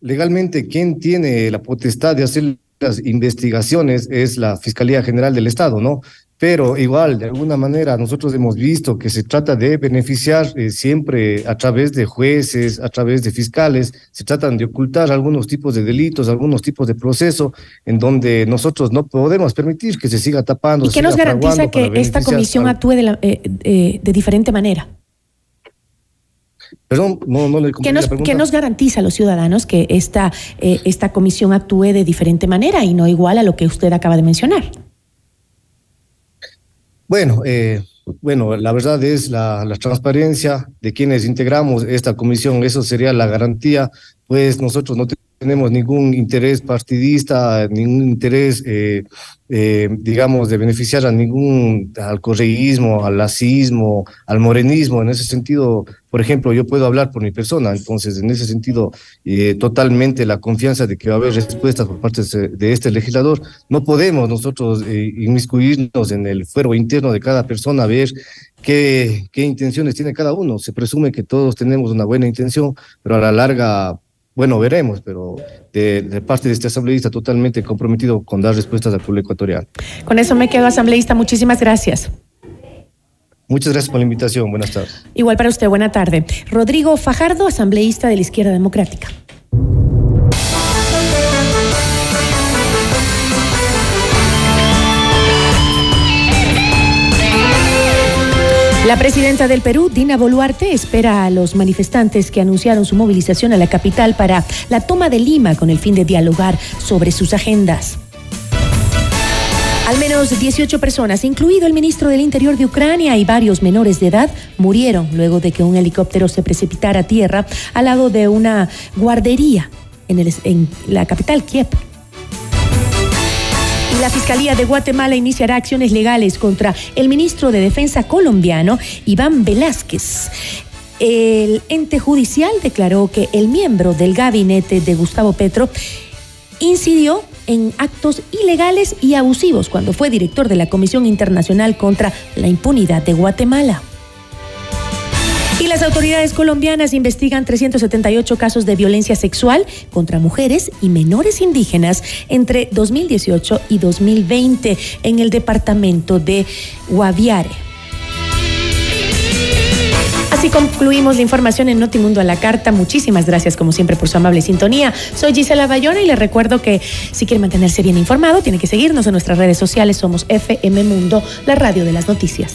legalmente, quien tiene la potestad de hacer las investigaciones es la Fiscalía General del Estado, ¿no? Pero igual, de alguna manera, nosotros hemos visto que se trata de beneficiar eh, siempre a través de jueces, a través de fiscales, se tratan de ocultar algunos tipos de delitos, algunos tipos de proceso en donde nosotros no podemos permitir que se siga tapando. ¿Y qué nos garantiza que esta comisión actúe de, la, eh, eh, de diferente manera? Perdón, no, no le ¿Qué nos, ¿Qué nos garantiza a los ciudadanos que esta, esta comisión actúe de diferente manera y no igual a lo que usted acaba de mencionar? Bueno, eh, bueno, la verdad es la, la, transparencia de quienes integramos esta comisión, eso sería la garantía, pues nosotros no tenemos ningún interés partidista, ningún interés eh, eh, digamos, de beneficiar a ningún, al correísmo, al lacismo, al morenismo. En ese sentido, por ejemplo, yo puedo hablar por mi persona, entonces, en ese sentido, eh, totalmente la confianza de que va a haber respuestas por parte de este legislador. No podemos nosotros eh, inmiscuirnos en el fuero interno de cada persona, ver qué, qué intenciones tiene cada uno. Se presume que todos tenemos una buena intención, pero a la larga bueno, veremos, pero de, parte de este asambleísta totalmente comprometido con dar respuestas al pueblo ecuatoriano. Con eso me quedo, asambleísta. Muchísimas gracias. Muchas gracias por la invitación. Buenas tardes. Igual para usted, buena tarde. Rodrigo Fajardo, asambleísta de la Izquierda Democrática. La presidenta del Perú, Dina Boluarte, espera a los manifestantes que anunciaron su movilización a la capital para la toma de Lima con el fin de dialogar sobre sus agendas. Al menos 18 personas, incluido el ministro del Interior de Ucrania y varios menores de edad, murieron luego de que un helicóptero se precipitara a tierra al lado de una guardería en, en la capital, Kiev. La Fiscalía de Guatemala iniciará acciones legales contra el ministro de Defensa colombiano, Iván Velázquez. El ente judicial declaró que el miembro del gabinete de Gustavo Petro incidió en actos ilegales y abusivos cuando fue director de la Comisión Internacional contra la Impunidad de Guatemala. Y las autoridades colombianas investigan 378 casos de violencia sexual contra mujeres y menores indígenas entre 2018 y 2020 en el departamento de Guaviare. Así concluimos la información en Notimundo a la Carta. Muchísimas gracias, como siempre, por su amable sintonía. Soy Gisela Bayona y les recuerdo que si quiere mantenerse bien informado, tiene que seguirnos en nuestras redes sociales. Somos FM Mundo, la radio de las noticias.